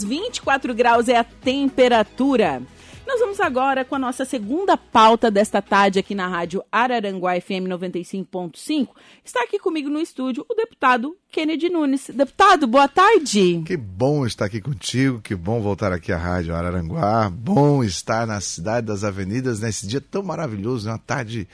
24 graus é a temperatura. Nós vamos agora com a nossa segunda pauta desta tarde aqui na Rádio Araranguá FM 95.5. Está aqui comigo no estúdio o deputado Kennedy Nunes. Deputado, boa tarde. Que bom estar aqui contigo, que bom voltar aqui à Rádio Araranguá. Bom estar na cidade das avenidas nesse dia tão maravilhoso, uma tarde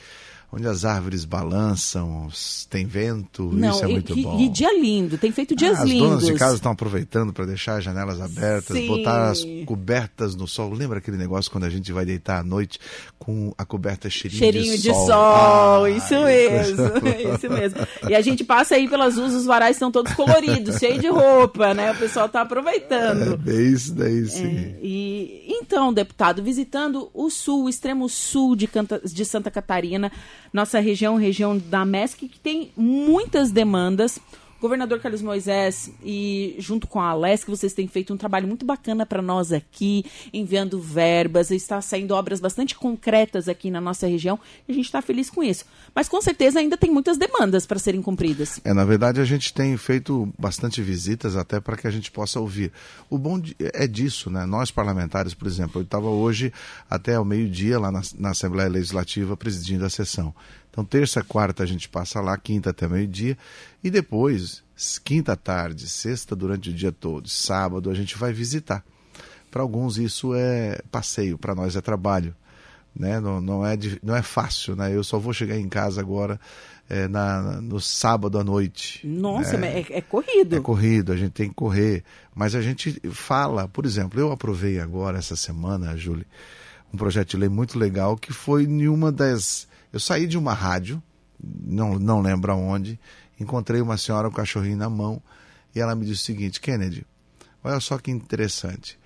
onde as árvores balançam, tem vento, Não, isso é muito e, bom. E dia lindo, tem feito dias ah, as lindos. As donas de casa estão aproveitando para deixar as janelas abertas, Sim. botar as cobertas no sol. Lembra aquele negócio quando a gente vai deitar à noite com a coberta cheirinho, cheirinho de, de sol? sol. Ah, isso mesmo, isso mesmo. E a gente passa aí pelas ruas, os varais estão todos coloridos, cheios de roupa, né? O pessoal está aproveitando. É bem isso daí, sim. É, e então, deputado, visitando o sul, o extremo sul de, Canta, de Santa Catarina, nossa região, região da MESC, que tem muitas demandas governador Carlos Moisés e junto com a Alesc, vocês têm feito um trabalho muito bacana para nós aqui, enviando verbas, está saindo obras bastante concretas aqui na nossa região e a gente está feliz com isso. Mas com certeza ainda tem muitas demandas para serem cumpridas. É, na verdade a gente tem feito bastante visitas até para que a gente possa ouvir. O bom é disso, né? Nós parlamentares, por exemplo, eu estava hoje até ao meio-dia lá na, na Assembleia Legislativa presidindo a sessão. Então, terça, quarta a gente passa lá, quinta até meio-dia, e depois, quinta tarde, sexta durante o dia todo, sábado a gente vai visitar. Para alguns isso é passeio, para nós é trabalho. Né? Não, não, é, não é fácil, né? Eu só vou chegar em casa agora é, na, no sábado à noite. Nossa, né? é, é, corrido. É corrido, a gente tem que correr. Mas a gente fala, por exemplo, eu aprovei agora, essa semana, Júlia, um projeto de lei muito legal que foi em uma das eu saí de uma rádio, não, não lembro aonde, encontrei uma senhora com um cachorrinho na mão e ela me disse o seguinte: Kennedy, olha só que interessante.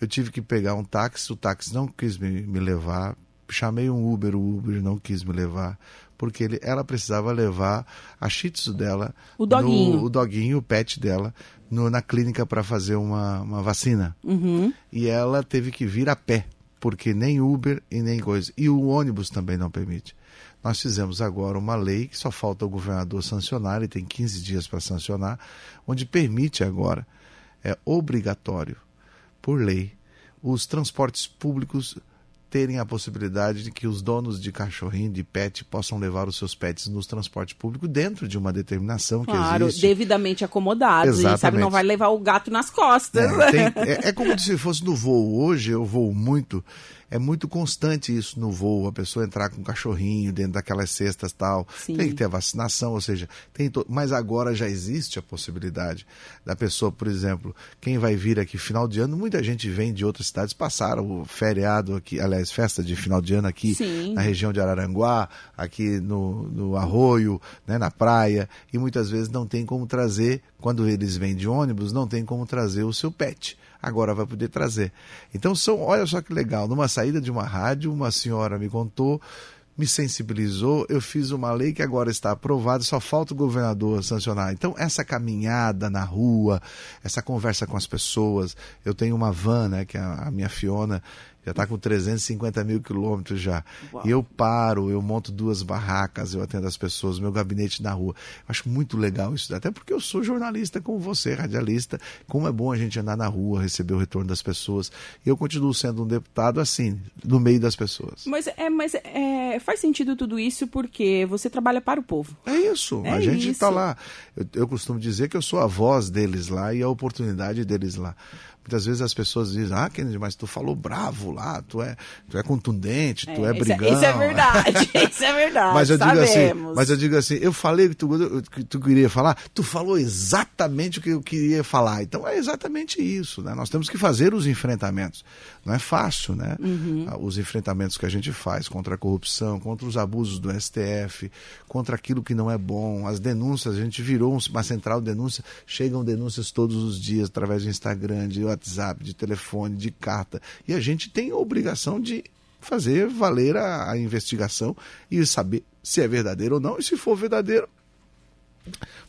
Eu tive que pegar um táxi, o táxi não quis me, me levar, chamei um Uber, o Uber não quis me levar, porque ele, ela precisava levar a shih tzu dela, o doguinho, no, o doguinho, o pet dela, no, na clínica para fazer uma, uma vacina. Uhum. E ela teve que vir a pé, porque nem Uber e nem coisa. E o ônibus também não permite. Nós fizemos agora uma lei que só falta o governador sancionar, ele tem 15 dias para sancionar, onde permite agora, é obrigatório, por lei, os transportes públicos terem a possibilidade de que os donos de cachorrinho, de pet, possam levar os seus pets nos transportes públicos dentro de uma determinação claro, que existe. devidamente acomodados. Exatamente. sabe, não vai levar o gato nas costas. É, tem, é, é como se fosse no voo. Hoje eu voo muito é muito constante isso no voo, a pessoa entrar com um cachorrinho dentro daquelas cestas tal. Sim. Tem que ter a vacinação, ou seja, tem to... mas agora já existe a possibilidade da pessoa, por exemplo, quem vai vir aqui final de ano, muita gente vem de outras cidades, passaram o feriado aqui, aliás, festa de final de ano aqui Sim. na região de Araranguá, aqui no, no Arroio, né, na praia, e muitas vezes não tem como trazer, quando eles vêm de ônibus, não tem como trazer o seu pet agora vai poder trazer. Então são, olha só que legal, numa saída de uma rádio, uma senhora me contou, me sensibilizou, eu fiz uma lei que agora está aprovada, só falta o governador sancionar. Então, essa caminhada na rua, essa conversa com as pessoas, eu tenho uma van, né, que é a minha Fiona, já está com 350 mil quilômetros já. Uau. Eu paro, eu monto duas barracas, eu atendo as pessoas, meu gabinete na rua. Acho muito legal isso, até porque eu sou jornalista como você, radialista. Como é bom a gente andar na rua, receber o retorno das pessoas. E eu continuo sendo um deputado assim, no meio das pessoas. Mas, é, mas é, faz sentido tudo isso porque você trabalha para o povo. É isso, é a gente está lá. Eu, eu costumo dizer que eu sou a voz deles lá e a oportunidade deles lá. Muitas vezes as pessoas dizem, ah, Kennedy, mas tu falou bravo lá, tu é, tu é contundente, tu é, é brigão. Isso é verdade, isso é verdade. mas eu digo assim, mas eu digo assim, eu falei o que tu, que tu queria falar, tu falou exatamente o que eu queria falar. Então é exatamente isso, né? Nós temos que fazer os enfrentamentos. Não é fácil, né? Uhum. Ah, os enfrentamentos que a gente faz contra a corrupção, contra os abusos do STF, contra aquilo que não é bom, as denúncias, a gente virou uma central de denúncia, chegam denúncias todos os dias através do Instagram, de WhatsApp, de telefone, de carta. E a gente tem a obrigação de fazer valer a, a investigação e saber se é verdadeiro ou não, e se for verdadeiro,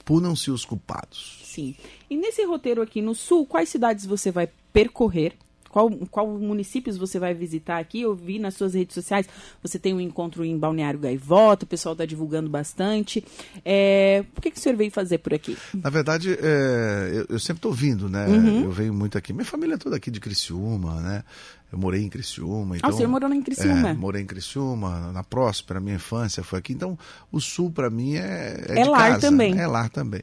punam-se os culpados. Sim. E nesse roteiro aqui no sul, quais cidades você vai percorrer? Qual, qual municípios você vai visitar aqui. Eu vi nas suas redes sociais, você tem um encontro em Balneário Gaivota, o pessoal está divulgando bastante. É, por que, que o senhor veio fazer por aqui? Na verdade, é, eu, eu, sempre estou vindo, né? Uhum. Eu venho muito aqui. Minha família é toda aqui de Criciúma, né? Eu morei em Criciúma. Então, ah, o senhor morou em Criciúma? É, morei em Criciúma, na Próspera, minha infância foi aqui. Então, o Sul, para mim, é, é, é lar casa, também. É lar também.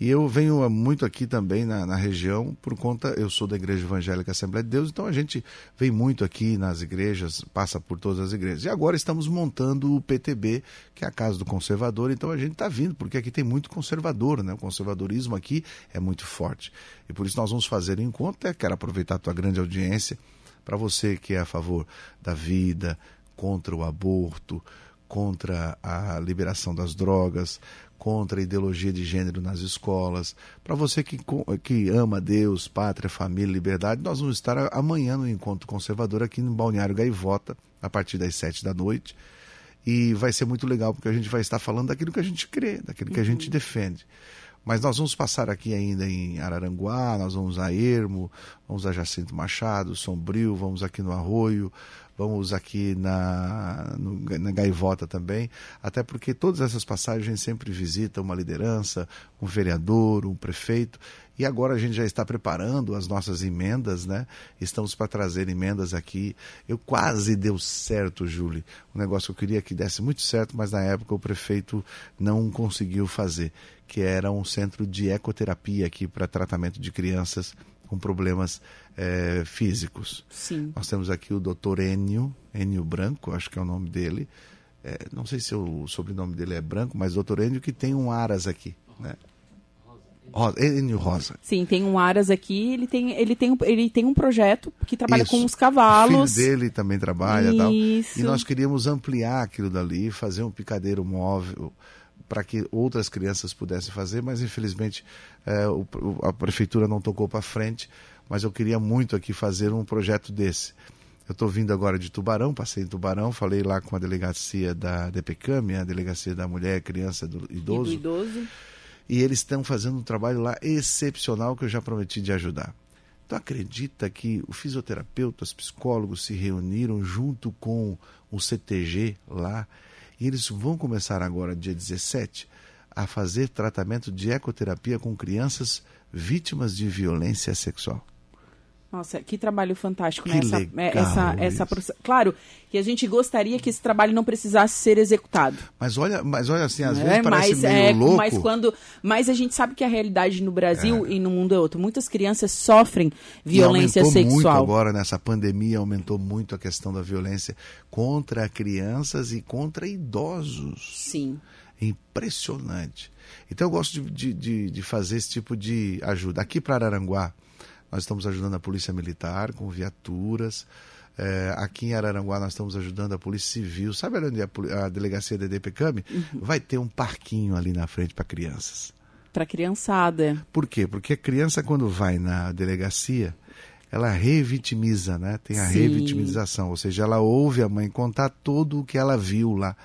E eu venho muito aqui também na, na, região, por conta, eu sou da Igreja Evangélica Assembleia de Deus, então a gente vem muito aqui nas igrejas, passa por todas as igrejas. E agora estamos montando o PTB, que é a Casa do Conservador, então a gente está vindo, porque aqui tem muito conservador, né? O conservadorismo aqui é muito forte. E por isso nós vamos fazer o um encontro, até quero aproveitar a tua grande audiência para você que é a favor da vida, contra o aborto, contra a liberação das drogas, contra a ideologia de gênero nas escolas. Para você que, que ama Deus, pátria, família, liberdade, nós vamos estar amanhã no Encontro Conservador aqui no Balneário Gaivota, a partir das sete da noite. E vai ser muito legal, porque a gente vai estar falando daquilo que a gente crê, daquilo que a gente uhum. defende. Mas nós vamos passar aqui ainda em Araranguá, nós vamos a Ermo, vamos a Jacinto Machado, Sombrio, vamos aqui no Arroio, vamos aqui na, no, na Gaivota também, até porque todas essas passagens sempre visita uma liderança, um vereador, um prefeito, e agora a gente já está preparando as nossas emendas, né? Estamos para trazer emendas aqui. Eu quase deu certo, Júlio. Um negócio que eu queria que desse muito certo, mas na época o prefeito não conseguiu fazer, que era um centro de ecoterapia aqui para tratamento de crianças com problemas é, físicos. Sim. Nós temos aqui o doutor Enio, Enio Branco, acho que é o nome dele. É, não sei se o sobrenome dele é Branco, mas doutor Enio que tem um Aras aqui, né? Rosa, Enio Rosa. Sim, tem um Aras aqui, ele tem, ele tem, ele tem um projeto que trabalha Isso. com os cavalos. O filho dele também trabalha tal. E nós queríamos ampliar aquilo dali, fazer um picadeiro móvel para que outras crianças pudessem fazer, mas infelizmente é, o, a prefeitura não tocou para frente. Mas eu queria muito aqui fazer um projeto desse. Eu estou vindo agora de Tubarão, passei em Tubarão, falei lá com a delegacia da DPCAM, a delegacia da mulher, criança do idoso. E do idoso. E eles estão fazendo um trabalho lá excepcional que eu já prometi de ajudar. Então acredita que o fisioterapeuta, os psicólogos se reuniram junto com o CTG lá e eles vão começar agora, dia 17, a fazer tratamento de ecoterapia com crianças vítimas de violência sexual. Nossa, que trabalho fantástico, né? Essa, legal essa, essa, claro que a gente gostaria que esse trabalho não precisasse ser executado. Mas olha, mas olha assim, às é, vezes parece mas, meio é, louco. Mas quando, mas a gente sabe que a realidade no Brasil é. e no mundo é outra. Muitas crianças sofrem violência e aumentou sexual. muito agora nessa pandemia aumentou muito a questão da violência contra crianças e contra idosos. Sim. Impressionante. Então eu gosto de, de, de fazer esse tipo de ajuda. Aqui para Araranguá, nós estamos ajudando a Polícia Militar com viaturas. É, aqui em Araranguá nós estamos ajudando a Polícia Civil. Sabe onde é a, a delegacia da DPCAM? Uhum. Vai ter um parquinho ali na frente para crianças. Para criançada. Por quê? Porque a criança quando vai na delegacia, ela revitimiza, né? Tem a Sim. revitimização, ou seja, ela ouve a mãe contar tudo o que ela viu lá.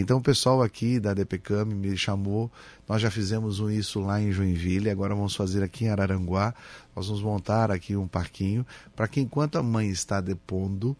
Então o pessoal aqui da DPCAM me chamou, nós já fizemos isso lá em Joinville, agora vamos fazer aqui em Araranguá, nós vamos montar aqui um parquinho. Para que enquanto a mãe está depondo,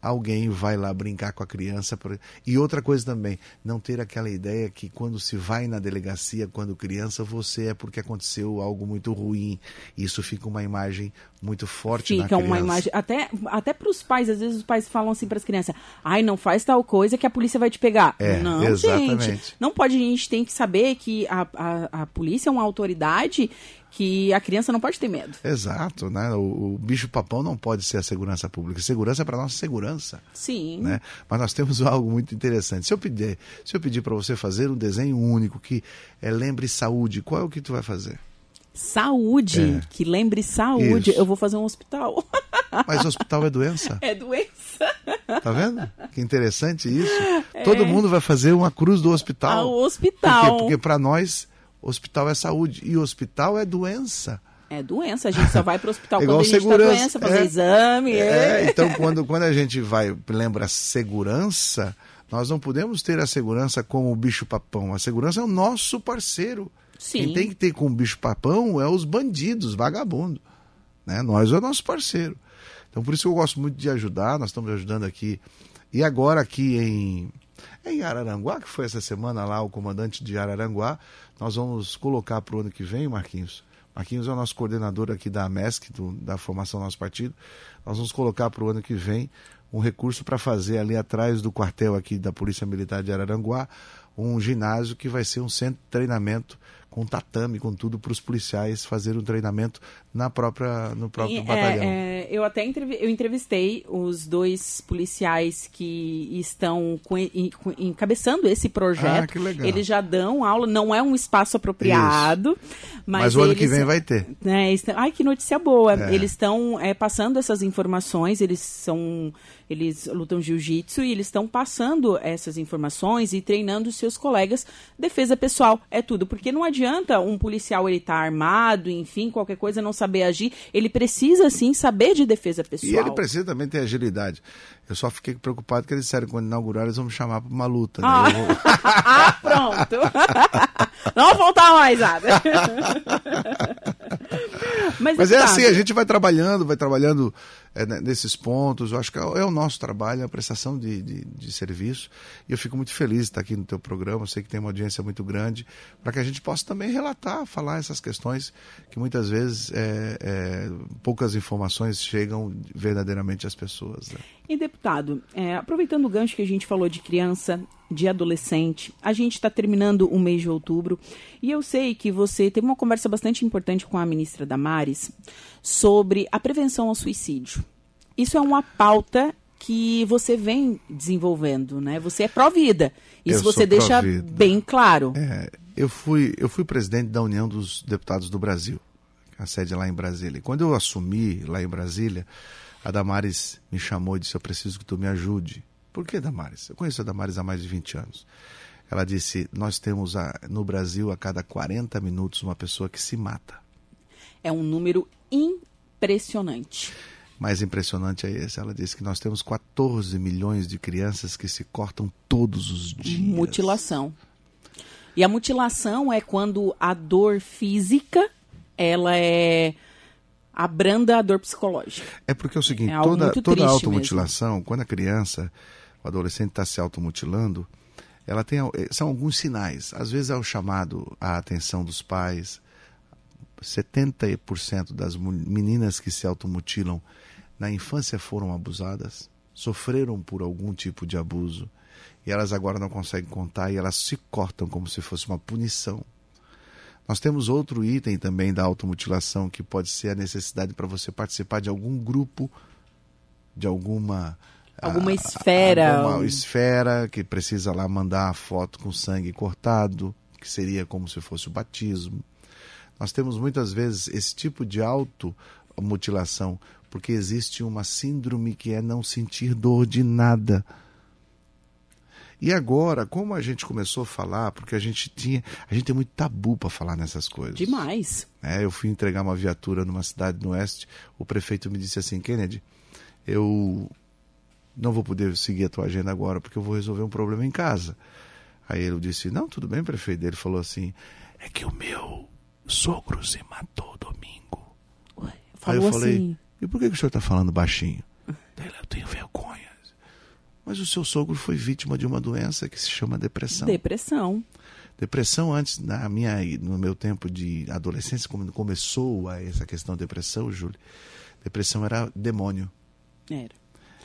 alguém vai lá brincar com a criança. E outra coisa também, não ter aquela ideia que quando se vai na delegacia, quando criança, você é porque aconteceu algo muito ruim. Isso fica uma imagem muito forte fica na criança. uma imagem, até, até para os pais, às vezes os pais falam assim para as crianças, ai, não faz tal coisa que a polícia vai te pegar. É, não, exatamente. gente, não pode, a gente tem que saber que a, a, a polícia é uma autoridade que a criança não pode ter medo. Exato, né? O, o bicho papão não pode ser a segurança pública. Segurança é para nossa segurança. Sim. Né? Mas nós temos algo muito interessante. Se eu pedir, se eu pedir para você fazer um desenho único que é, lembre saúde, qual é o que tu vai fazer? Saúde, é. que lembre saúde. Isso. Eu vou fazer um hospital. Mas hospital é doença. É doença. Tá vendo? Que interessante isso. É. Todo mundo vai fazer uma cruz do hospital. Ah, o hospital. Por quê? Porque para nós Hospital é saúde e hospital é doença. É doença, a gente só vai para o hospital é quando a gente está doença, fazer é, exame. É, é. então quando, quando a gente vai, lembra segurança, nós não podemos ter a segurança como o bicho papão. A segurança é o nosso parceiro. Sim. Quem tem que ter com o bicho papão é os bandidos, vagabundo. Né? Nós é o nosso parceiro. Então por isso eu gosto muito de ajudar, nós estamos ajudando aqui. E agora aqui em, em Araranguá, que foi essa semana lá, o comandante de Araranguá, nós vamos colocar para o ano que vem, Marquinhos. Marquinhos é o nosso coordenador aqui da MESC, do, da formação do nosso partido. Nós vamos colocar para o ano que vem um recurso para fazer ali atrás do quartel aqui da Polícia Militar de Araranguá um ginásio que vai ser um centro de treinamento com tatame, com tudo para os policiais fazer um treinamento na própria, no próprio E, é, batalhão. é, eu até entrevi- eu entrevistei os dois policiais que estão co- en- co- encabeçando esse projeto. Ah, que legal. Eles já dão aula, não é um espaço apropriado, mas, Mas, o ano que eles- vem vai ter. né, estão- ai, que notícia boa. É. Eles estão é, passando essas informações, eles são. Eles lutam jiu-jitsu e eles estão passando essas informações e treinando os seus colegas. Defesa pessoal é tudo. Porque não adianta um policial ele estar armado, enfim, qualquer coisa, não saber agir. Ele precisa, sim, saber de defesa pessoal. E ele precisa também ter agilidade. Eu só fiquei preocupado que eles disseram que quando inaugurar eles vão me chamar para uma luta. né? Ah. Vou- ah, pronto! não voltar mais nada. Mas, Mas é deputado, assim, a gente vai trabalhando, vai trabalhando é, né, nesses pontos. Eu acho que é, é o nosso trabalho, é a prestação de, de, de serviço. E eu fico muito feliz de estar aqui no teu programa. Eu sei que tem uma audiência muito grande, para que a gente possa também relatar, falar essas questões que muitas vezes é, é, poucas informações chegam verdadeiramente às pessoas. né? E deputado, é, aproveitando o gancho que a gente falou de criança, de adolescente, a gente está terminando o mês de outubro e eu sei que você teve uma conversa bastante importante com a ministra Damares sobre a prevenção ao suicídio. Isso é uma pauta que você vem desenvolvendo, né? Você é pró-vida. Isso Eu você deixa bem claro. É, eu, fui, eu fui presidente da União dos Deputados do Brasil, a sede é lá em Brasília. E quando eu assumi lá em Brasília, a Damares me chamou e disse: Eu preciso que tu me ajude. Por que, Damares? Eu conheço a Damares há mais de 20 anos. Ela disse: Nós temos a- no Brasil, a cada 40 minutos, uma pessoa que se mata. É um número impressionante. Mais impressionante é esse. Ela disse que nós temos 14 milhões de crianças que se cortam todos os dias. Mutilação. E a mutilação é quando a dor física, ela é abranda a dor psicológica. É porque é o seguinte, É toda, toda automutilação, quando a criança, o adolescente está se automutilando, ela tem, eh, são alguns sinais. Às vezes é o chamado à atenção dos pais. 70% das meninas que se automutilam na infância foram abusadas, sofreram por algum tipo de abuso, e elas agora não conseguem contar e elas se cortam como se fosse uma punição. Nós temos outro item também da automutilação que pode ser a necessidade para você participar de algum grupo, de alguma Alguma ah, esfera, alguma um- esfera que precisa lá mandar a foto com sangue cortado, que seria como se fosse o batismo. Nós temos muitas vezes esse tipo de automutilação porque existe uma síndrome que é não sentir dor de nada. E agora, como a gente começou a falar, porque a gente tinha, a gente tem muito tabu para falar nessas coisas. Demais. É, eu fui entregar uma viatura numa cidade no oeste, o prefeito me disse assim, Kennedy, eu não vou poder seguir a tua agenda agora porque eu vou resolver um problema em casa. Aí ele disse, não, tudo bem, prefeito. Ele falou assim, é que o meu sogro se matou domingo. Aí Falou eu falei, assim. e por que, que o senhor está falando baixinho? Ele, eu tenho vergonha. Mas o seu sogro foi vítima de uma doença que se chama depressão. Depressão. Depressão antes, na minha, no meu tempo de adolescência, quando começou a essa questão de depressão, Júlio, depressão era demônio, Era.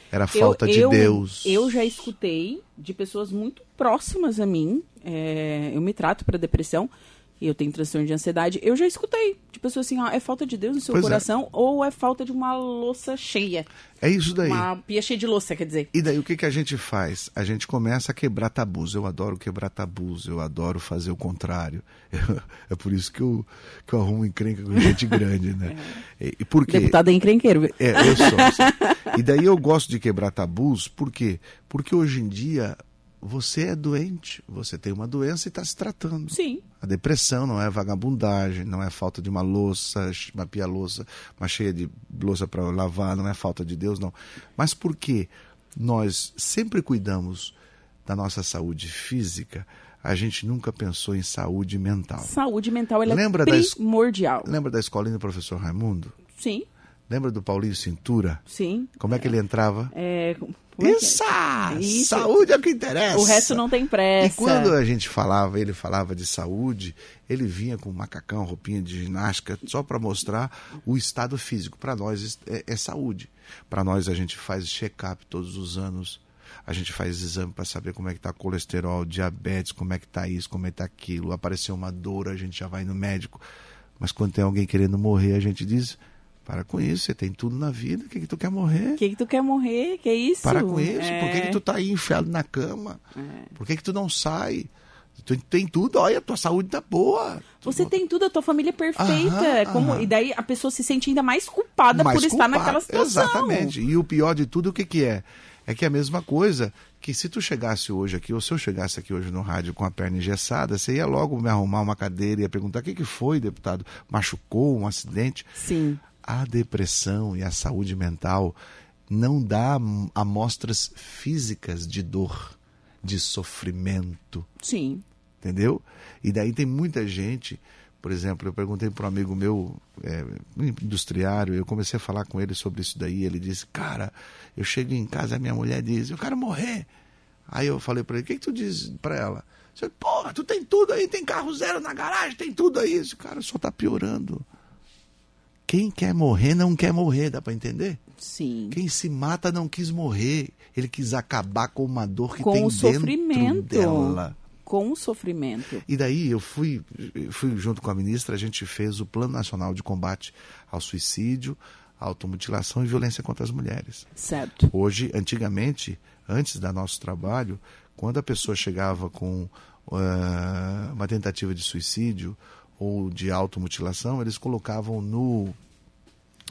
era falta de eu, Deus. Eu já escutei de pessoas muito próximas a mim. é, eu me trato para depressão. E Eu tenho transtorno de ansiedade. Eu já escutei de pessoas assim, ó, é falta de Deus no seu Pois é. coração ou é falta de uma louça cheia. É isso daí. Uma pia cheia de louça, quer dizer. E daí o que, que a gente faz? A gente começa a quebrar tabus. Eu adoro quebrar tabus, eu adoro fazer o contrário. é por isso que eu, que eu arrumo encrenca com gente grande, né? E, e por quê? Deputado é encrenqueiro. É, eu sou. E daí eu gosto de quebrar tabus, por quê? Porque hoje em dia você é doente, você tem uma doença e está se tratando. Sim. A depressão não é vagabundagem, não é falta de uma louça, uma pia louça, uma cheia de louça para lavar, não é falta de Deus, não. Mas por que nós sempre cuidamos da nossa saúde física, a gente nunca pensou em saúde mental. Saúde mental ela Lembra é da es- primordial. Lembra da escolinha do professor Raimundo? Sim. Lembra do Paulinho Cintura? Sim. Como é que ele entrava? É, isso, Isso! Saúde é o que interessa. O resto não tem pressa. E quando a gente falava, ele falava de saúde, ele vinha com macacão, roupinha de ginástica, só para mostrar o estado físico. Para nós é, é saúde. Para nós a gente faz check-up todos os anos. A gente faz exame para saber como é que está colesterol, diabetes, como é que está isso, como é que está aquilo. Apareceu uma dor, a gente já vai no médico. Mas quando tem alguém querendo morrer, a gente diz, para com isso, você tem tudo na vida. O que, que tu quer morrer? O que, que tu quer morrer? Que isso? Para com isso. É... Por que, que tu tá aí enfiado na cama? É... Por que, que tu não sai? Tu tem tudo, olha, a tua saúde tá boa. Você tu... tem tudo, a tua família é perfeita. Aham, como... Aham. E daí a pessoa se sente ainda mais culpada mais por culpado. estar naquela situação. Exatamente. E o pior de tudo, o que, que é? É que é a mesma coisa que se tu chegasse hoje aqui, ou se eu chegasse aqui hoje no rádio com a perna engessada, você ia logo me arrumar uma cadeira e ia perguntar o que, que foi, deputado? Machucou, um acidente? Sim a depressão e a saúde mental não dá amostras físicas de dor, de sofrimento. Sim. Entendeu? E daí tem muita gente, por exemplo, eu perguntei para um amigo meu, é, industriário, eu comecei a falar com ele sobre isso daí, ele disse, cara, eu chego em casa, a minha mulher diz, eu quero morrer. Aí eu falei para ele, o que, que tu diz para ela? Você, porra, tu tem tudo aí, tem carro zero na garagem, tem tudo aí. Esse cara só tá piorando. Quem quer morrer não quer morrer, dá para entender? Sim. Quem se mata não quis morrer. Ele quis acabar com uma dor que com tem o dentro sofrimento. dela. Com o sofrimento. E daí eu fui, fui junto com a ministra, a gente fez o Plano Nacional de Combate ao Suicídio, Automutilação e Violência contra as Mulheres. Certo. Hoje, antigamente, antes da nosso trabalho, quando a pessoa chegava com uh, uma tentativa de suicídio ou de automutilação, eles colocavam no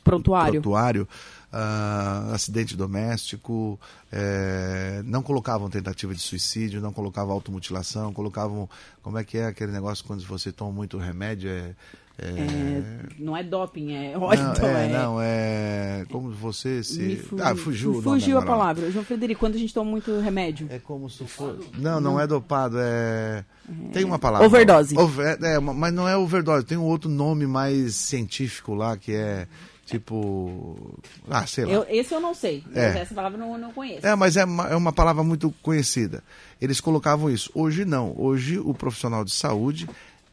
prontuário, prontuário uh, acidente doméstico, é, não colocavam tentativa de suicídio, não colocavam automutilação, colocavam. Como é que é aquele negócio quando você toma muito remédio? É, é... É, não é doping, é óleo. Não, é, é, não, é como você se. Fu... Ah, fugiu. Fugiu a palavra. João Frederico, quando a gente toma muito remédio. É como se fosse. Não, não é dopado, é. Tem uma palavra. Overdose. Over... É, mas não é overdose, tem um outro nome mais científico lá que é. Tipo. Ah, sei lá. Eu, esse eu não sei. É. Essa palavra eu não, não conheço. É, mas é uma, é uma palavra muito conhecida. Eles colocavam isso. Hoje não. Hoje o profissional de saúde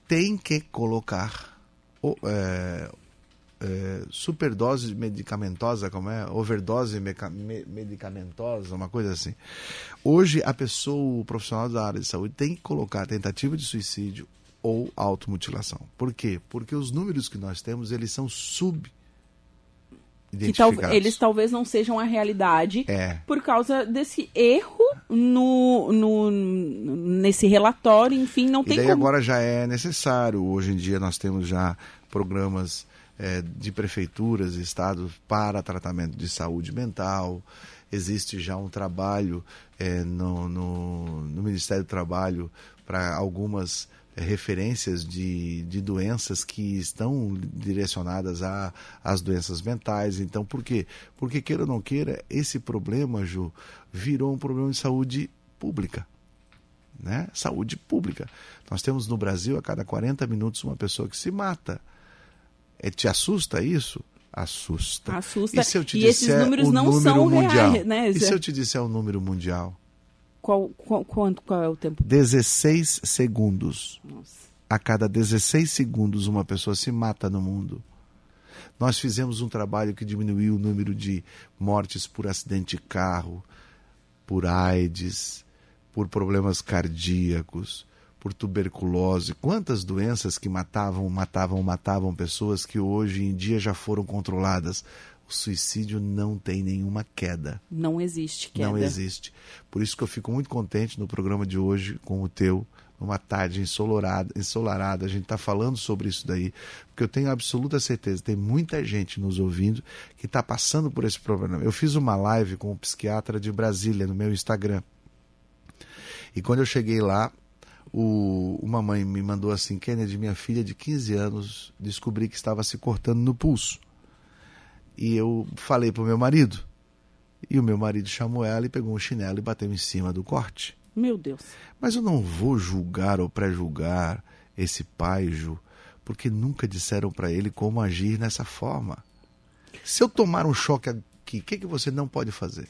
tem que colocar é, é, superdose medicamentosa, como é? Overdose meca, me, medicamentosa, uma coisa assim. Hoje, a pessoa, o profissional da área de saúde, tem que colocar tentativa de suicídio ou automutilação. Por quê? Porque os números que nós temos, eles são sub que tal, eles talvez não sejam a realidade é. por causa desse erro no, no, nesse relatório, enfim, não e tem daí como... agora já é necessário. Hoje em dia nós temos já programas é, de prefeituras e estados para tratamento de saúde mental. Existe já um trabalho é, no, no, no Ministério do Trabalho para algumas referências de, de doenças que estão direcionadas a, às doenças mentais. Então, por quê? Porque, queira ou não queira, esse problema, Ju, virou um problema de saúde pública. Né? Saúde pública. Nós temos no Brasil, a cada 40 minutos, uma pessoa que se mata. É, te assusta isso? Assusta. Assusta. E, se eu te e esses números não são mundial? reais, né? E se eu te disser o número mundial? Qual, qual, quanto, qual é o tempo? 16 segundos. Nossa. A cada 16 segundos uma pessoa se mata no mundo. Nós fizemos um trabalho que diminuiu o número de mortes por acidente de carro, por AIDS, por problemas cardíacos, por tuberculose. Quantas doenças que matavam, matavam, matavam pessoas que hoje em dia já foram controladas o suicídio não tem nenhuma queda. Não existe queda. Não existe. Por isso que eu fico muito contente no programa de hoje com o teu, numa tarde ensolarada, ensolarada a gente está falando sobre isso daí, porque eu tenho absoluta certeza, tem muita gente nos ouvindo que está passando por esse problema. Eu fiz uma live com um psiquiatra de Brasília no meu Instagram. E quando eu cheguei lá, o, uma mãe me mandou assim, Kennedy, minha filha de 15 anos, descobri que estava se cortando no pulso. E eu falei pro meu marido. E o meu marido chamou ela e pegou um chinelo e bateu em cima do corte. Meu Deus. Mas eu não vou julgar ou pré-julgar esse pai, Ju, porque nunca disseram para ele como agir nessa forma. Se eu tomar um choque aqui, o que, que você não pode fazer?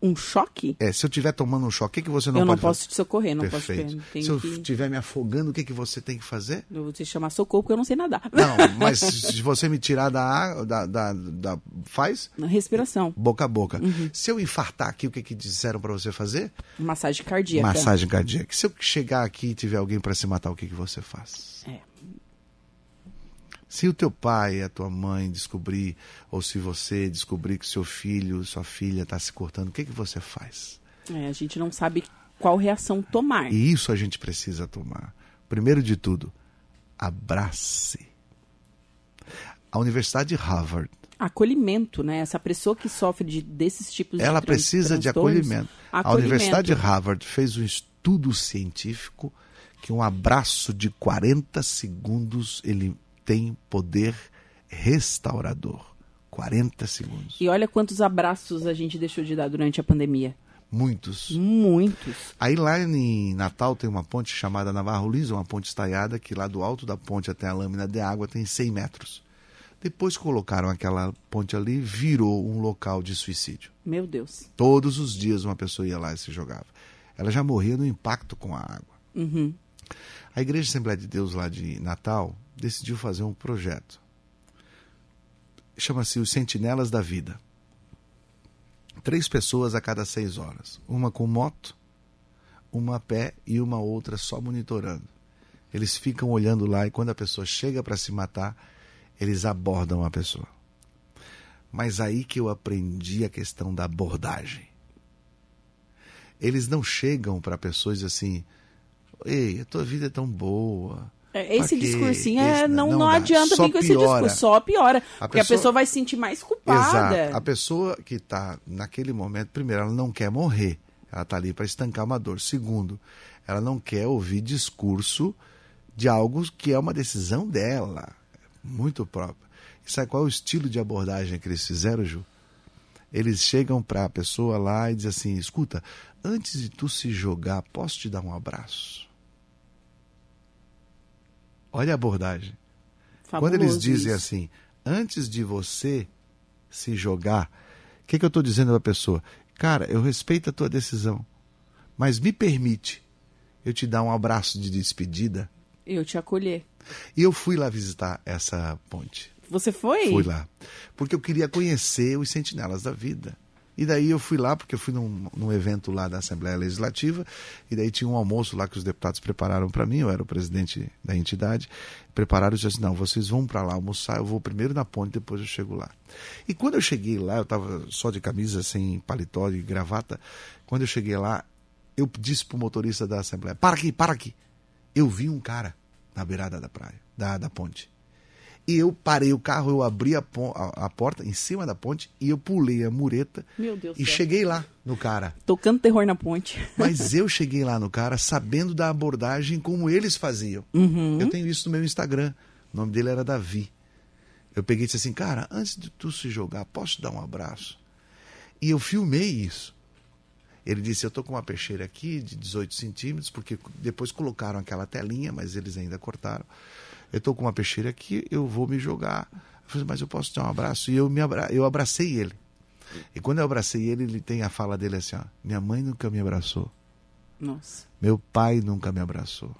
Um choque? É, se eu estiver tomando um choque, o que, que você não eu pode não posso fazer? te socorrer, não Perfeito. posso te... Se eu que... estiver me afogando, o que, que você tem que fazer? Eu vou te chamar socorro porque eu não sei nadar. Não, mas se você me tirar da água, da, da, da, faz respiração. boca a boca. Uhum. Se eu infartar aqui, o que, que disseram para você fazer? Massagem cardíaca. Massagem cardíaca. Se eu chegar aqui e tiver alguém para se matar, o que, que você faz? É. Se o teu pai, a tua mãe descobrir, ou se você descobrir que seu filho, sua filha está se cortando, o que, que você faz? É, a gente não sabe qual reação tomar. E isso a gente precisa tomar. Primeiro de tudo, abrace. A Universidade de Harvard, Acolhimento, né? Essa pessoa que sofre de, desses tipos de ela tran- precisa de transtornos, acolhimento. A acolhimento. Universidade de Harvard fez um estudo científico que um abraço de 40 segundos ele tem poder restaurador. 40 segundos. E olha quantos abraços a gente deixou de dar durante a pandemia. Muitos. Muitos. Aí lá em Natal tem uma ponte chamada Navarro Liso, uma ponte estaiada, que lá do alto da ponte até a lâmina de água tem 100 metros. Depois colocaram aquela ponte ali, virou um local de suicídio. Meu Deus. Todos os dias uma pessoa ia lá e se jogava. Ela já morria no impacto com a água. Uhum. A Igreja Assembleia de Deus lá de Natal decidiu fazer um projeto. Chama-se os Sentinelas da Vida. Três pessoas a cada seis horas. Uma com moto, uma a pé e uma outra só monitorando. Eles ficam olhando lá e quando a pessoa chega para se matar, eles abordam a pessoa. Mas aí que eu aprendi a questão da abordagem. Eles não chegam para pessoas assim, ei, a tua vida é tão boa. É, Esse Pra quê? discursinho Esse é, não, não, dá. adianta vir com esse discurso, só piora. A porque a pessoa- pessoa vai se sentir mais culpada. Exato. A pessoa que está naquele momento, primeiro, ela não quer morrer. Ela está ali para estancar uma dor. Segundo, ela não quer ouvir discurso de algo que é uma decisão dela, muito própria. E sabe qual é o estilo de abordagem que eles fizeram, Ju? Eles chegam para a pessoa lá e dizem assim: escuta, antes de tu se jogar, posso te dar um abraço? Olha a abordagem. Quando eles Fabuloso dizem isso. assim, antes de você se jogar, o que, que eu estou dizendo para a pessoa? Cara, eu respeito a tua decisão, mas me permite eu te dar um abraço de despedida. Eu te acolher. E eu fui lá visitar essa ponte. Você foi? Fui lá. Porque eu queria conhecer os sentinelas da vida. E daí eu fui lá, porque eu fui num, num evento lá da Assembleia Legislativa, e daí tinha um almoço lá que os deputados prepararam para mim, eu era o presidente da entidade, prepararam e disseram assim, não, vocês vão para lá almoçar, eu vou primeiro na ponte, depois eu chego lá. E quando eu cheguei lá, eu estava só de camisa, sem paletó e gravata, quando eu cheguei lá, eu disse pro motorista da Assembleia, para aqui, para aqui. Eu vi um cara na beirada da praia, da, da ponte. E eu parei o carro, eu abri a, pon- a- a porta em cima da ponte e eu pulei a mureta Meu Deus do e céu. cheguei lá no cara. Tocando terror na ponte. Mas eu cheguei lá no cara sabendo da abordagem como eles faziam. Uhum. Eu tenho isso no meu Instagram. O nome dele era Davi. Eu peguei e disse assim, cara, antes de tu se jogar, posso te dar um abraço? E eu filmei isso. Ele disse, eu tô com uma peixeira aqui de 18 centímetros, porque depois colocaram aquela telinha, mas eles ainda cortaram. Eu tô com uma peixeira aqui, eu vou me jogar. Eu falei, mas eu posso te dar um abraço? E eu, me abra... eu abracei ele. E quando eu abracei ele, ele tem a fala dele assim, ó, minha mãe nunca me abraçou. Nossa. Meu pai nunca me abraçou.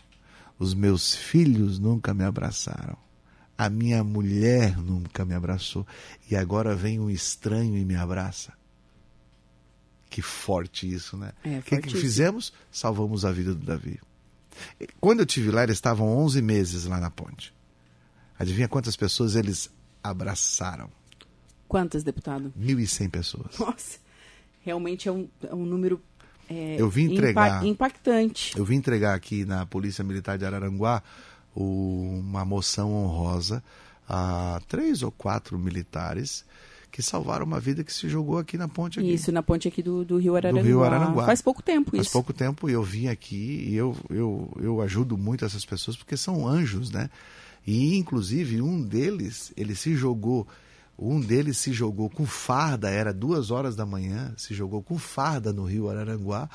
Os meus filhos nunca me abraçaram. A minha mulher nunca me abraçou. E agora vem um estranho e me abraça. Que forte isso, né? É, o que, que fortíssimo. fizemos? Salvamos a vida do Davi. Quando eu tive lá, eles estavam 11 meses lá na ponte. Adivinha quantas pessoas eles abraçaram? Quantas, deputado? 1.100 pessoas. Nossa. Realmente é um, é um número é, Eu vim entregar- impactante. Eu vim entregar aqui na Polícia Militar de Araranguá o- uma moção honrosa a três ou quatro militares que salvaram uma vida que se jogou aqui na ponte. Aqui. Isso, na ponte aqui do, do Rio Araranguá. Rio Araranguá. Faz pouco tempo Faz isso. pouco tempo eu vim aqui e eu, eu, eu ajudo muito essas pessoas porque são anjos, né? E inclusive um deles, ele se jogou, um deles se jogou com farda, era duas horas da manhã, se jogou com farda no Rio Araranguá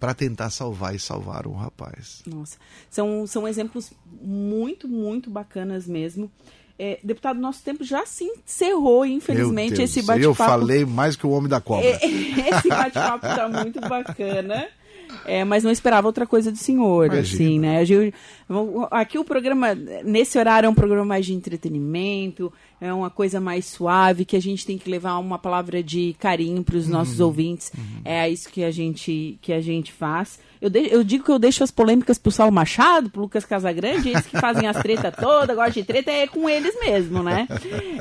para tentar salvar e salvar um rapaz. Nossa. São, são exemplos muito, muito bacanas mesmo. É, deputado, nosso tempo já se encerrou, infelizmente, esse bate-papo. Eu falei mais que o homem da cobra. É, esse bate-papo está muito bacana. É, mas não esperava outra coisa do senhor, Imagina. assim, né? Aqui o programa, nesse horário, é um programa mais de entretenimento, é uma coisa mais suave, que a gente tem que levar uma palavra de carinho para os nossos uhum. ouvintes. Uhum. É isso que a gente, que a gente faz. Eu, de, eu digo que eu deixo as polêmicas pro Saulo Machado, pro Lucas Casagrande, eles que fazem as tretas todas, agora de treta é com eles mesmo, né?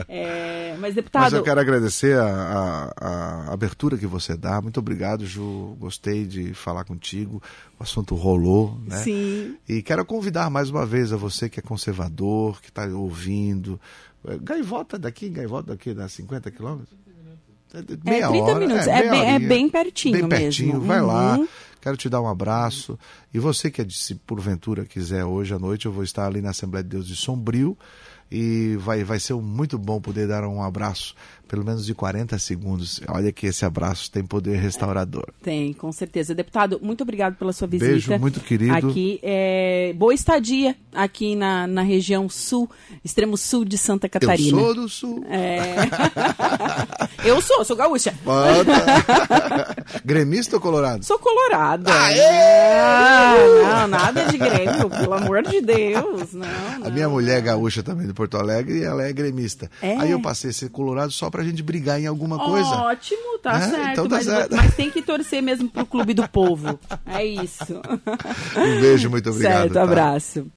É, mas, deputado. Mas eu quero agradecer a, a, a, abertura que você dá. Muito obrigado, Ju. Gostei de falar contigo. O assunto rolou, né? Sim. E quero convidar mais uma vez a você que é conservador, que está ouvindo. Gaivota daqui, Gaivota daqui, dá 50 quilômetros? É, meia é 30 hora, minutos, é, é, bem, é, bem, pertinho bem pertinho, mesmo. vai uhum. lá. Quero te dar um abraço. E você que, se porventura quiser, hoje à noite, eu vou estar ali na Assembleia de Deus de Sombrio e vai, vai ser muito bom poder dar um abraço, pelo menos de 40 segundos. Olha que esse abraço tem poder restaurador. Tem, com certeza. Deputado, muito obrigado pela sua visita. Beijo, muito querido. Aqui, é, boa estadia aqui na, na região sul, extremo sul de Santa Catarina. Eu sou do sul. É... eu sou, sou gaúcha. Gremista ou colorado? Sou colorada. Ah, não, nada de grêmio, pelo amor de Deus. Não, não. A minha mulher é gaúcha também Porto Alegre e ela é gremista. É. Aí eu passei a ser colorado só pra gente brigar em alguma coisa. Ótimo, tá né? certo. Então tá mas, certo. mas tem que torcer mesmo pro clube do povo. É isso. Um beijo, muito obrigado. Certo, tá? abraço.